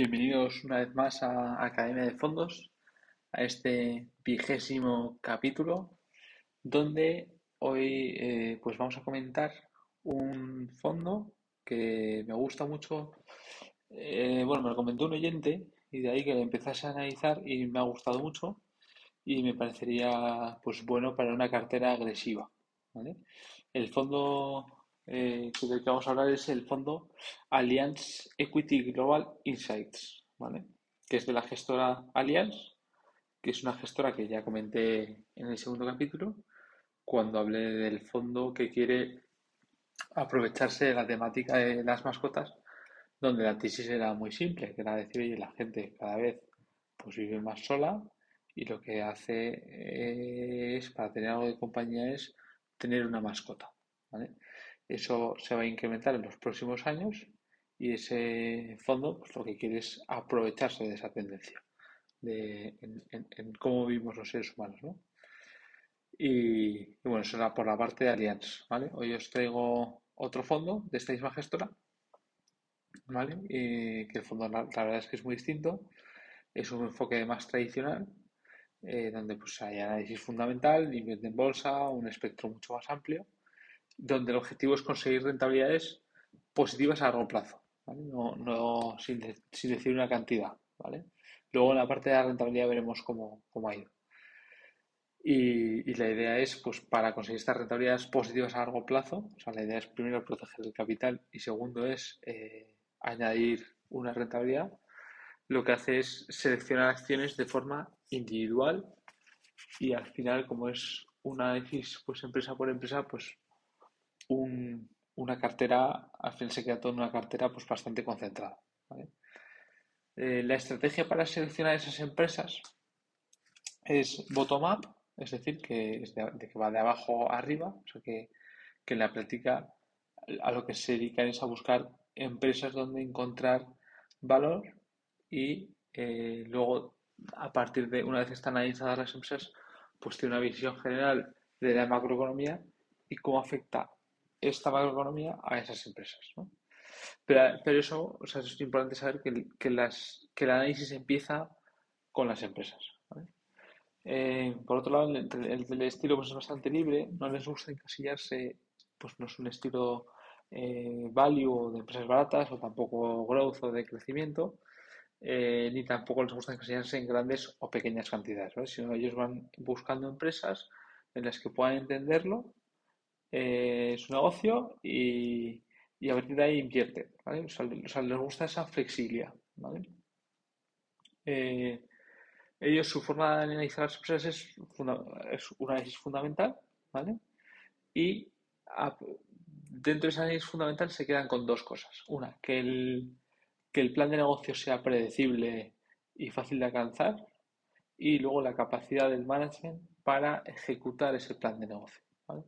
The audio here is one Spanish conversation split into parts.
Bienvenidos una vez más a Academia de Fondos, a este vigésimo capítulo, donde hoy eh, pues vamos a comentar un fondo que me gusta mucho. Eh, bueno, me lo comentó un oyente y de ahí que lo empezase a analizar y me ha gustado mucho y me parecería pues bueno para una cartera agresiva. El fondo eh, del que vamos a hablar es el fondo Allianz Equity Global Insights, ¿vale? que es de la gestora Allianz, que es una gestora que ya comenté en el segundo capítulo, cuando hablé del fondo que quiere aprovecharse de la temática de las mascotas, donde la tesis era muy simple, que era decir, oye, la gente cada vez pues vive más sola y lo que hace es, para tener algo de compañía, es tener una mascota. ¿vale? Eso se va a incrementar en los próximos años y ese fondo pues, lo que quiere es aprovecharse de esa tendencia de, en, cómo vivimos los seres humanos. ¿no? Y, bueno, eso era por la parte de Allianz. ¿vale? Hoy os traigo otro fondo de esta misma gestora, ¿vale? Que el fondo la, verdad es que es muy distinto. Es un enfoque más tradicional, eh, donde pues hay análisis fundamental, invierte en bolsa, un espectro mucho más amplio donde el objetivo es conseguir rentabilidades positivas a largo plazo, no, sin, decir una cantidad. ¿vale? Luego en la parte de la rentabilidad veremos cómo, ha ido. Y, la idea es, pues, para conseguir estas rentabilidades positivas a largo plazo, o sea, la idea es primero proteger el capital y segundo es eh, añadir una rentabilidad. Lo que hace es seleccionar acciones de forma individual y al final, como es un análisis pues, empresa por empresa, pues una cartera, al final se queda toda una cartera pues bastante concentrada. Eh, la estrategia para seleccionar esas empresas es bottom-up, es decir, que, de, que va de abajo a arriba, o sea que, en la práctica a lo que se dedican es a buscar empresas donde encontrar valor y eh, luego a partir de una vez están analizadas las empresas pues tiene una visión general de la macroeconomía y cómo afecta esta macroeconomía a esas empresas. ¿no? Pero, pero, eso, o sea, es importante saber que, que, las, que el análisis empieza con las empresas. Eh, por otro lado, el, el, estilo pues, es bastante libre, no les gusta encasillarse, pues no es un estilo eh, value de empresas baratas o tampoco growth o de crecimiento, eh, ni tampoco les gusta encasillarse en grandes o pequeñas cantidades, sino ellos van buscando empresas en las que puedan entenderlo eh, su negocio y, a partir de ahí invierte. ¿vale? O sea, les gusta esa flexibilidad. ¿vale? Eh, ellos, su forma de analizar las empresas es, es un análisis fundamental, ¿vale? Y dentro de ese análisis fundamental se quedan con dos cosas. Una, que el, que el plan de negocio sea predecible y fácil de alcanzar. Y luego la capacidad del management para ejecutar ese plan de negocio. ¿vale?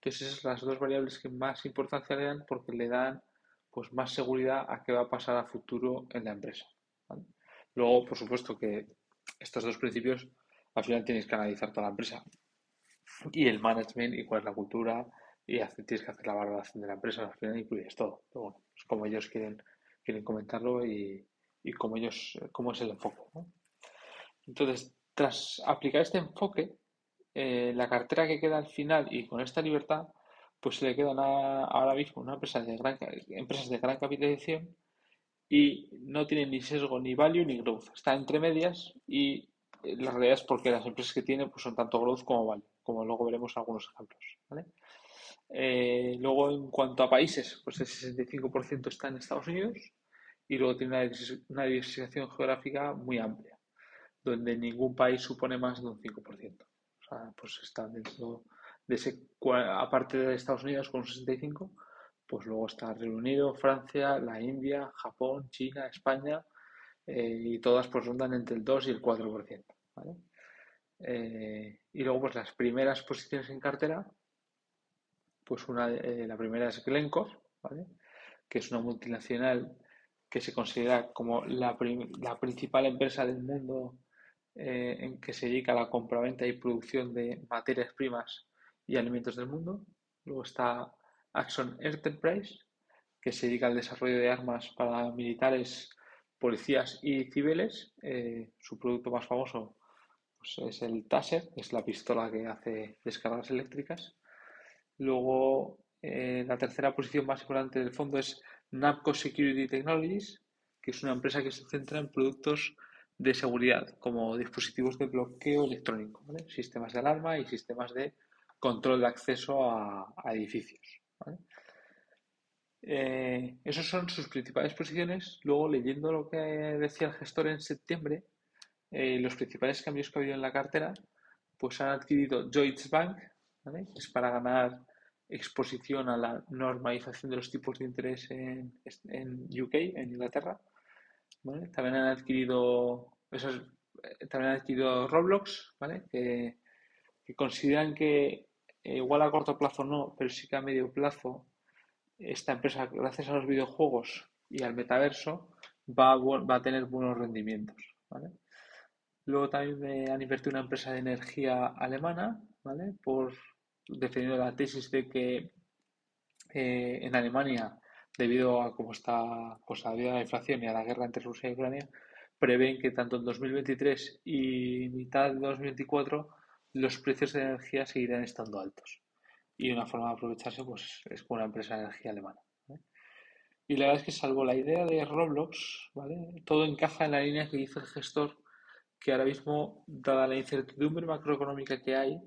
Entonces esas son las dos variables que más importancia le dan porque le dan pues más seguridad a qué va a pasar a futuro en la empresa. Luego, por supuesto que estos dos principios al final tienes que analizar toda la empresa y el management y cuál es la cultura y tienes que hacer la valoración de la empresa, al final incluyes todo. Pero bueno, es como ellos quieren, quieren comentarlo y, y como ellos, cómo es el enfoque. Entonces, tras aplicar este enfoque, eh, la cartera que queda al final y con esta libertad, pues se le quedan ahora mismo una empresa de gran, empresas de gran capitalización y no tiene ni sesgo ni value ni growth. Está entre medias y eh, la realidad es porque las empresas que tiene pues son tanto growth como value, como luego veremos algunos ejemplos. Eh, luego, en cuanto a países, pues el 65% está en Estados Unidos y luego tiene una diversificación geográfica muy amplia, donde ningún país supone más de un 5% pues está dentro de ese, aparte de Estados Unidos con un 65, pues luego está Reino Unido, Francia, la India, Japón, China, España, eh, y todas pues rondan entre el 2 y el 4%. Eh, y luego pues las primeras posiciones en cartera, pues una, eh, la primera es Glencore, que es una multinacional que se considera como la, la principal empresa del mundo eh, en que se dedica a la compraventa y producción de materias primas y alimentos del mundo. Luego está Axon Enterprise, que se dedica al desarrollo de armas para militares policías y civiles. Eh, su producto más famoso pues, es el Taser, que es la pistola que hace descargas eléctricas. Luego, eh, la tercera posición más importante del fondo es NAPCO Security Technologies, que es una empresa que se centra en productos de seguridad, como dispositivos de bloqueo electrónico, sistemas de alarma y sistemas de control de acceso a, edificios. Eh, esas son sus principales posiciones. Luego, leyendo lo que decía el gestor en septiembre, eh, los principales cambios que ha habido en la cartera, pues han adquirido Deutsche Bank, es para ganar exposición a la normalización de los tipos de interés en, en UK, en Inglaterra. También han adquirido eh, también han adquirido Roblox, ¿vale? que, consideran que eh, igual a corto plazo no, pero sí que a medio plazo esta empresa, gracias a los videojuegos y al metaverso, va a, va a tener buenos rendimientos. ¿vale? Luego también han invertido una empresa de energía alemana, ¿vale? Por defendiendo la tesis de que eh, en Alemania, debido a cómo está, pues a la inflación y a la guerra entre Rusia y Ucrania, prevén que tanto en 2023 y mitad de 2024 los precios de energía seguirán estando altos. Y una forma de aprovecharse pues, es con una empresa de energía alemana. Y la verdad es que salvo la idea de Roblox, ¿vale? todo encaja en la línea que hizo el gestor, que ahora mismo, dada la incertidumbre macroeconómica que hay,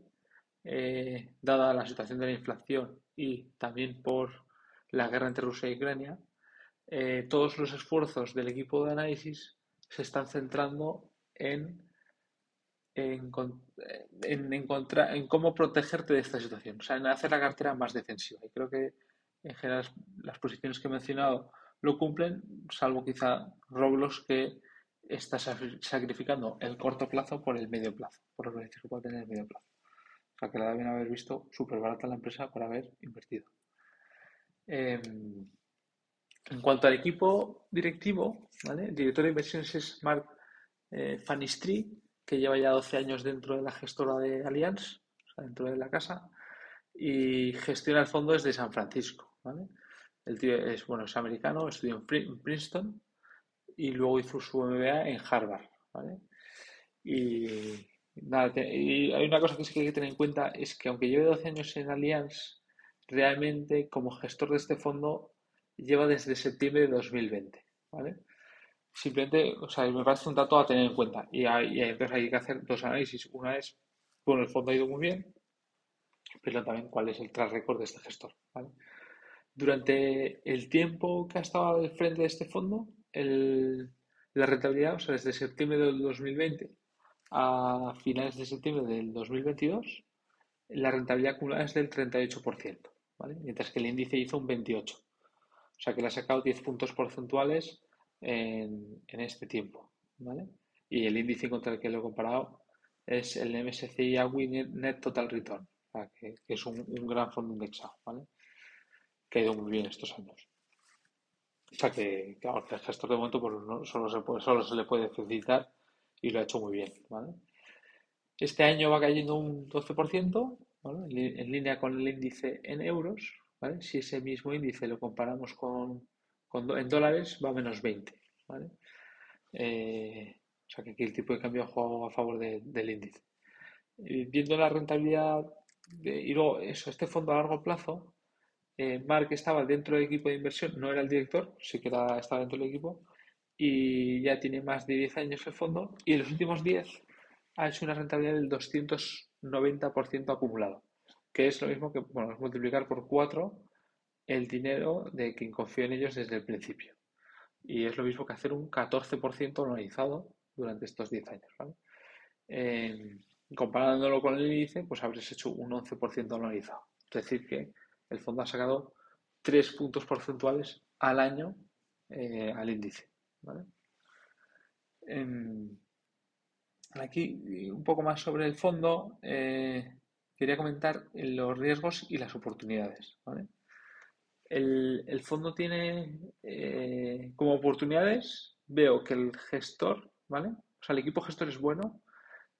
eh, dada la situación de la inflación y también por la guerra entre Rusia y Ucrania, eh, todos los esfuerzos del equipo de análisis se están centrando en, en, encontrar, en cómo protegerte de esta situación, o sea, en hacer la cartera más defensiva. Y creo que en general las posiciones que he mencionado lo cumplen, salvo quizá Roblox que está sacrificando el corto plazo por el medio plazo, por los beneficios que puede tener el medio plazo. O sea, que la deben haber visto súper barata la empresa por haber invertido. Em, en cuanto al equipo directivo, el director de inversiones es Mark eh, Fanistri, que lleva ya 12 años dentro de la gestora de Allianz, dentro de la casa, y gestiona el fondo desde San Francisco. El tío es, bueno, es americano, estudió en Princeton y luego hizo su MBA en Harvard. Y, y hay una cosa que sí que hay que tener en cuenta, es que aunque lleve 12 años en Allianz, realmente como gestor de este fondo lleva desde septiembre de 2020, ¿vale? Simplemente, o sea, me parece un dato a tener en cuenta. Y, hay, entonces hay que hacer dos análisis. Una es, bueno, el fondo ha ido muy bien, pero también cuál es el track record de este gestor. Durante el tiempo que ha estado al frente de este fondo, el, la rentabilidad, o sea, desde septiembre del 2020 a finales de septiembre del 2022, la rentabilidad acumulada es del 38%, Mientras que el índice hizo un 28%. O sea que le ha sacado 10 puntos porcentuales en, este tiempo. ¿vale? Y el índice contra el que lo he comparado es el MSCI AWI Net Total Return, que, es un, gran fondo indexado, ¿vale? que ha ido muy bien estos años. O sea que, claro, el gestor de momento pues, solo, se solo se le puede felicitar y lo ha hecho muy bien. ¿vale? Este año va cayendo un 12%, ¿vale? en línea con el índice en euros, si ese mismo índice lo comparamos con, en dólares, va a menos 20, eh, o sea que aquí el tipo de cambio ha jugado a favor del índice. viendo la rentabilidad y luego eso, este fondo a largo plazo, eh, Mark estaba dentro del equipo de inversión, no era el director, sí que estaba dentro del equipo y ya tiene más de 10 años el fondo y en los últimos 10 ha hecho una rentabilidad del 290% acumulado que es lo mismo que bueno, multiplicar por 4 el dinero de quien confía en ellos desde el principio. Y es lo mismo que hacer un 14% anualizado durante estos 10 años. comparándolo con el índice, pues habréis hecho un 11% anualizado. Es decir, que el fondo ha sacado 3 puntos porcentuales al año eh, al índice. Aquí un poco más sobre el fondo. Eh, quería comentar los riesgos y las oportunidades. El, fondo tiene eh, como oportunidades, veo que el gestor, ¿vale? O sea, el equipo gestor es bueno,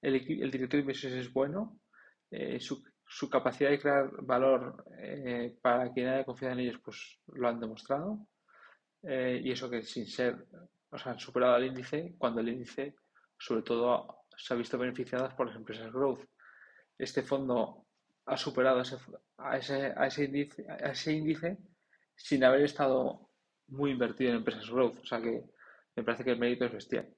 el, el director de inversiones es bueno, eh, su, capacidad de crear valor eh, para quien haya confiado en ellos, pues lo han demostrado. y eso que sin ser, o sea, han superado al índice cuando el índice, sobre todo, se ha visto beneficiado por las empresas growth. Este fondo ha superado a, ese, a, ese, índice, sin haber estado muy invertido en empresas growth. O sea que me parece que el mérito es bestial.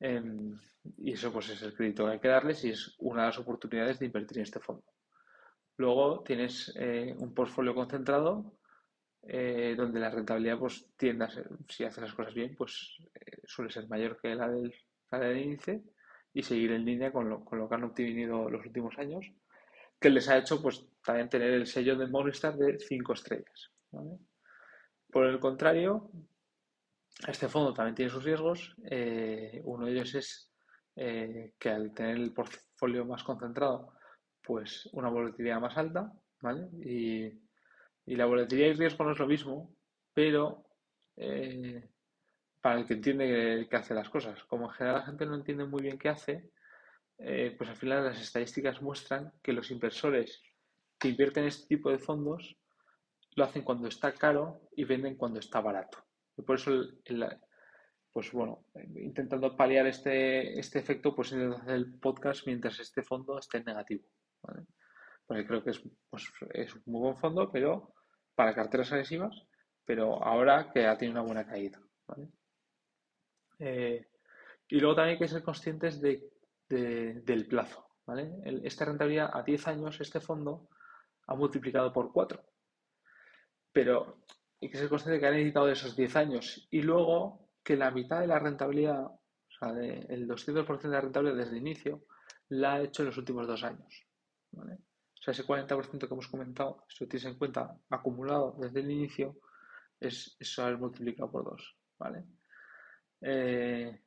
Em, y eso pues es el crédito que hay que darles y es una de las oportunidades de invertir en este fondo. Luego tienes eh, un portfolio concentrado eh, donde la rentabilidad pues tiende a ser, si haces las cosas bien, pues eh, suele ser mayor que la del, del índice y seguir en línea con lo, con lo que han obtenido los últimos años, que les ha hecho pues también tener el sello de Morningstar de 5 estrellas. Por el contrario, este fondo también tiene sus riesgos. Eh, uno de ellos es que al tener el portfolio más concentrado, pues una volatilidad más alta, ¿vale? Y y la volatilidad y riesgo no es lo mismo, pero eh, para el que entiende que, hace las cosas. Como en general la gente no entiende muy bien qué hace, eh, pues al final las estadísticas muestran que los inversores que invierten en este tipo de fondos lo hacen cuando está caro y venden cuando está barato. Y por eso, pues bueno, intentando paliar este, este efecto, pues intento hacer el podcast mientras este fondo esté negativo. Porque creo que es, pues, es un muy buen fondo, pero para carteras agresivas, pero ahora que ha tenido una buena caída. Eh, y luego también hay que ser conscientes de, del plazo. ¿vale? esta rentabilidad a 10 años, este fondo ha multiplicado por 4. Pero hay que ser consciente de que han de esos 10 años y luego que la mitad de la rentabilidad, o sea, el 200% de la rentabilidad desde el inicio, la ha hecho en los últimos dos años. ¿vale? sea, ese 40% que hemos comentado, si lo tienes en cuenta acumulado desde el inicio, es eso haber multiplicado por 2, ¿vale? Eh,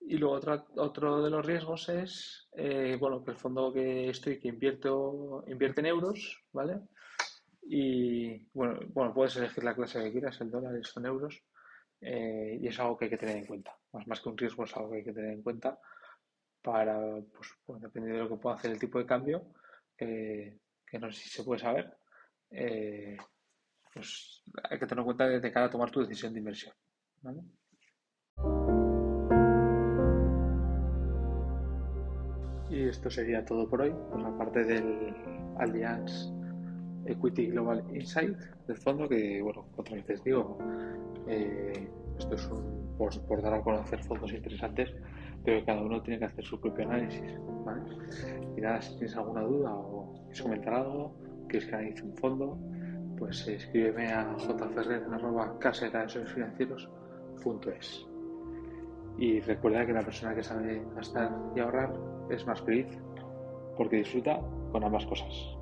y luego otro, de los riesgos es, eh, bueno, que el fondo que estoy, que invierto, invierte en euros, ¿vale? Y bueno, bueno, puedes elegir la clase que quieras, el dólar son euros, eh, y es algo que hay que tener en cuenta. Más, más que un riesgo, es algo que hay que tener en cuenta para, pues, dependiendo de lo que pueda hacer el tipo de cambio, que no sé si se puede saber, pues hay que tener en cuenta de cara a tomar tu decisión de inversión. Y esto sería todo por hoy, pues aparte del Allianz Equity Global Insight del fondo, que bueno, otra vez digo, eh, esto es por, por dar a conocer fondos interesantes pero cada uno tiene que hacer su propio análisis. Y nada, si tienes alguna duda o quieres comentar algo, quieres que analice un fondo, pues escríbeme a jferrer.es. Y recuerda que la persona que sabe gastar y ahorrar es más feliz porque disfruta con ambas cosas.